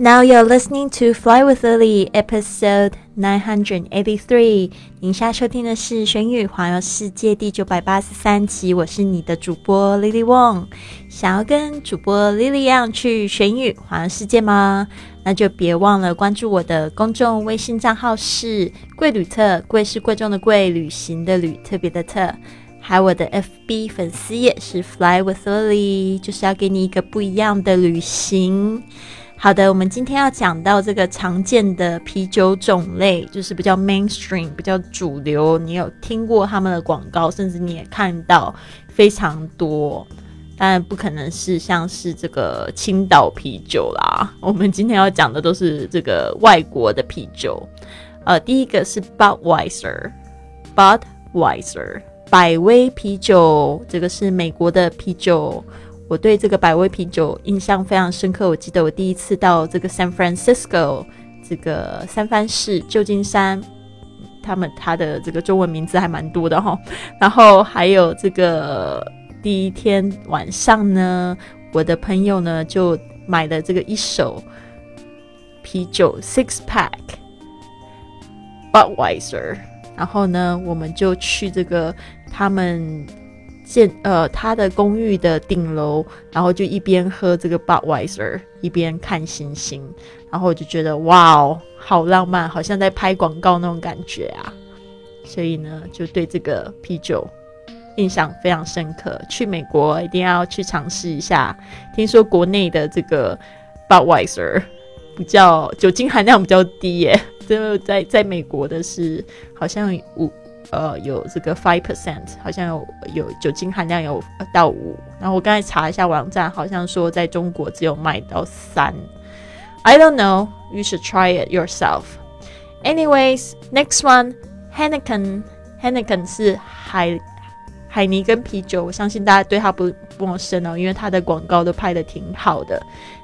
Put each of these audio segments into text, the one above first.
Now you're listening to Fly with Lily, episode nine hundred eighty-three。您现在收听的是《玄宇环游世界》第九百八十三集。我是你的主播 Lily Wong。想要跟主播 Lily 一样去玄宇环游世界吗？那就别忘了关注我的公众微信账号是“贵旅特”，贵是贵重的贵，旅行的旅，特别的特。还有我的 FB 粉丝页是 Fly with Lily，就是要给你一个不一样的旅行。好的，我们今天要讲到这个常见的啤酒种类，就是比较 mainstream、比较主流。你有听过他们的广告，甚至你也看到非常多。当然不可能是像是这个青岛啤酒啦。我们今天要讲的都是这个外国的啤酒。呃，第一个是 Budweiser，Budweiser 百威啤酒，这个是美国的啤酒。我对这个百威啤酒印象非常深刻。我记得我第一次到这个 San Francisco，这个三藩市旧金山，他们他的这个中文名字还蛮多的哈。然后还有这个第一天晚上呢，我的朋友呢就买了这个一手啤酒 six pack Budweiser，然后呢我们就去这个他们。建呃，他的公寓的顶楼，然后就一边喝这个 Budweiser，一边看星星，然后我就觉得哇哦，好浪漫，好像在拍广告那种感觉啊！所以呢，就对这个啤酒印象非常深刻。去美国一定要去尝试一下。听说国内的这个 Budweiser 比较酒精含量比较低耶，就在在美国的是好像五。呃，有这个 five percent，好像有有酒精含量有到五。然后我刚才查一下网站，好像说在中国只有卖到三。I don't know. You should try it yourself. Anyways, next one, Heineken. Heineken 是海海尼根啤酒，我相信大家对它不陌生哦，因为它的广告都拍的挺好的。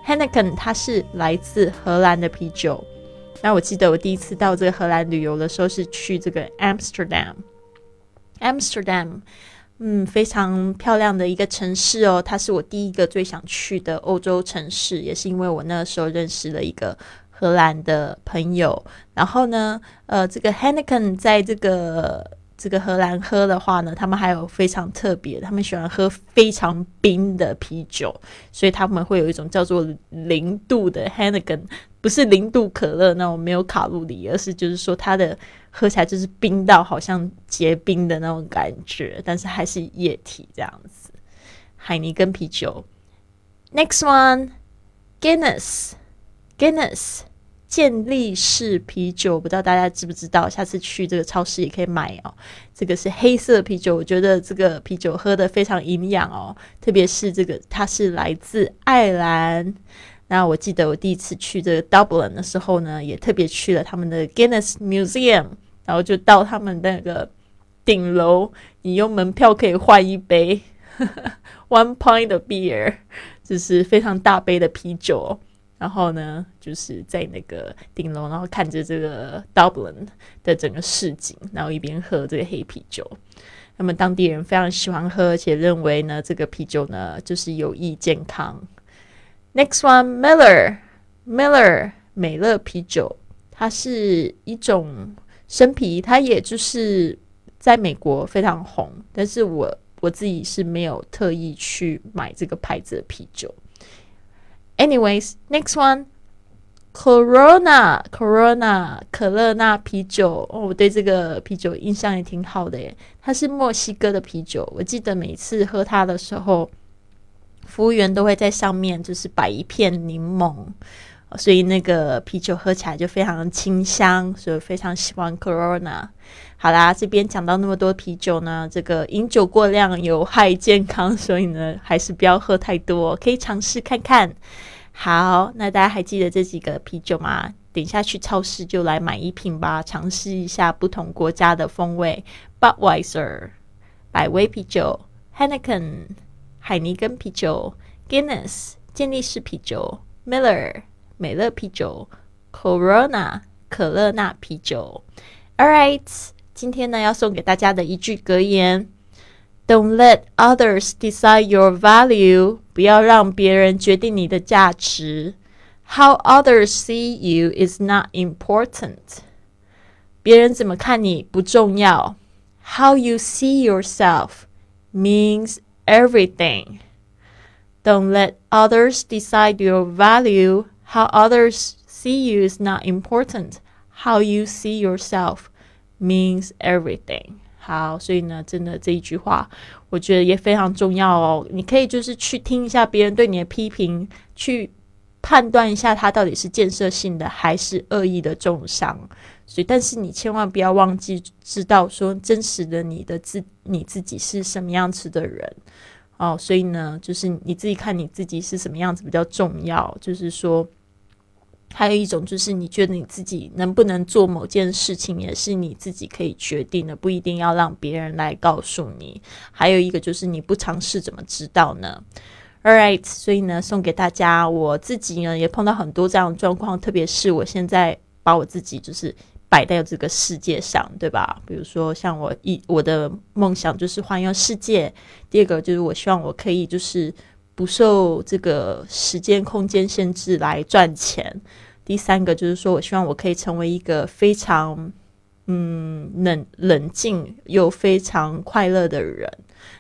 Heineken 它是来自荷兰的啤酒。那我记得我第一次到这个荷兰旅游的时候是去这个 Amsterdam，Amsterdam，嗯，非常漂亮的一个城市哦。它是我第一个最想去的欧洲城市，也是因为我那时候认识了一个荷兰的朋友。然后呢，呃，这个 Henneken 在这个。这个荷兰喝的话呢，他们还有非常特别，他们喜欢喝非常冰的啤酒，所以他们会有一种叫做零度的 Henneken 不是零度可乐那种没有卡路里，而是就是说它的喝起来就是冰到好像结冰的那种感觉，但是还是液体这样子。海尼根啤酒，Next one，Guinness，Guinness。健力士啤酒，不知道大家知不知道？下次去这个超市也可以买哦。这个是黑色啤酒，我觉得这个啤酒喝的非常营养哦。特别是这个，它是来自爱尔兰。那我记得我第一次去这个 Dublin 的时候呢，也特别去了他们的 Guinness Museum，然后就到他们那个顶楼，你用门票可以换一杯 one pint of beer，就是非常大杯的啤酒。然后呢，就是在那个顶楼，然后看着这个 Dublin 的整个市景，然后一边喝这个黑啤酒。那么当地人非常喜欢喝，而且认为呢，这个啤酒呢就是有益健康。Next one, Miller, Miller 美乐啤酒，它是一种生啤，它也就是在美国非常红，但是我我自己是没有特意去买这个牌子的啤酒。Anyways, next one, Corona, Corona 可乐那啤酒哦，我对这个啤酒印象也挺好的耶。它是墨西哥的啤酒，我记得每次喝它的时候，服务员都会在上面就是摆一片柠檬。所以那个啤酒喝起来就非常清香，所以非常喜欢 Corona。好啦，这边讲到那么多啤酒呢，这个饮酒过量有害健康，所以呢还是不要喝太多，可以尝试看看。好，那大家还记得这几个啤酒吗？等下去超市就来买一瓶吧，尝试一下不同国家的风味。Budweiser 百威啤酒，Heineken 海尼根啤酒，Guinness 健力士啤酒，Miller。美乐啤酒，Corona 可乐那啤酒。All right，今天呢要送给大家的一句格言：Don't let others decide your value。不要让别人决定你的价值。 How others see you is not important. 别人怎么看你不重要。How you see yourself means everything. Don't let others decide your value. How others see you is not important. How you see yourself means everything. 好，所以呢，真的这一句话，我觉得也非常重要哦。你可以就是去听一下别人对你的批评，去判断一下他到底是建设性的还是恶意的重伤。 所以，但是你千万不要忘记知道说真实的你的自你自己是什么样子的人哦。所以呢，就是你自己看你自己是什么样子比较重要。就是说。还有一种就是你觉得你自己能不能做某件事情，也是你自己可以决定的，不一定要让别人来告诉你。还有一个就是你不尝试怎么知道呢？All right，所以呢，送给大家，我自己呢也碰到很多这样的状况，特别是我现在把我自己就是摆在这个世界上，对吧？比如说像我一我的梦想就是环游世界，第二个就是我希望我可以就是不受这个时间空间限制来赚钱。第三个就是说，我希望我可以成为一个非常嗯冷冷静又非常快乐的人。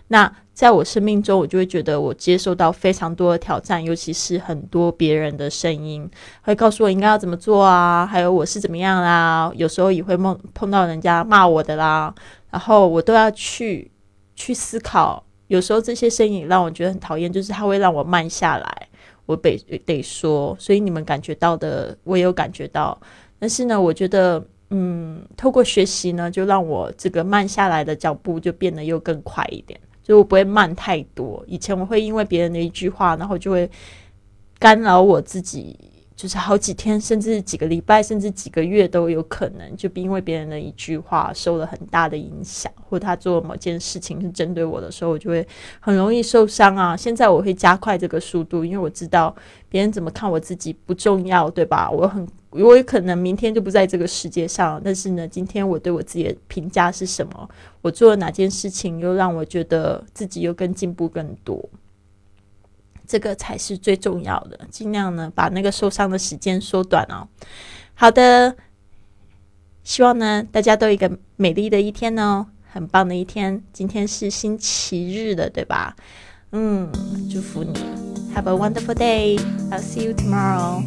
那在我生命中，我就会觉得我接受到非常多的挑战，尤其是很多别人的声音会告诉我应该要怎么做啊，还有我是怎么样啦。有时候也会梦碰到人家骂我的啦，然后我都要去去思考。有时候这些声音让我觉得很讨厌，就是它会让我慢下来。我得得说，所以你们感觉到的，我也有感觉到。但是呢，我觉得，嗯，透过学习呢，就让我这个慢下来的脚步就变得又更快一点，就我不会慢太多。以前我会因为别人的一句话，然后就会干扰我自己。就是好几天，甚至几个礼拜，甚至几个月都有可能，就因为别人的一句话受了很大的影响，或他做某件事情是针对我的时候，我就会很容易受伤啊。现在我会加快这个速度，因为我知道别人怎么看我自己不重要，对吧？我很，我有可能明天就不在这个世界上，但是呢，今天我对我自己的评价是什么？我做了哪件事情又让我觉得自己又更进步更多？这个才是最重要的，尽量呢把那个受伤的时间缩短哦。好的，希望呢大家都有一个美丽的一天哦，很棒的一天。今天是星期日的，对吧？嗯，祝福你，Have a wonderful day. I'll see you tomorrow.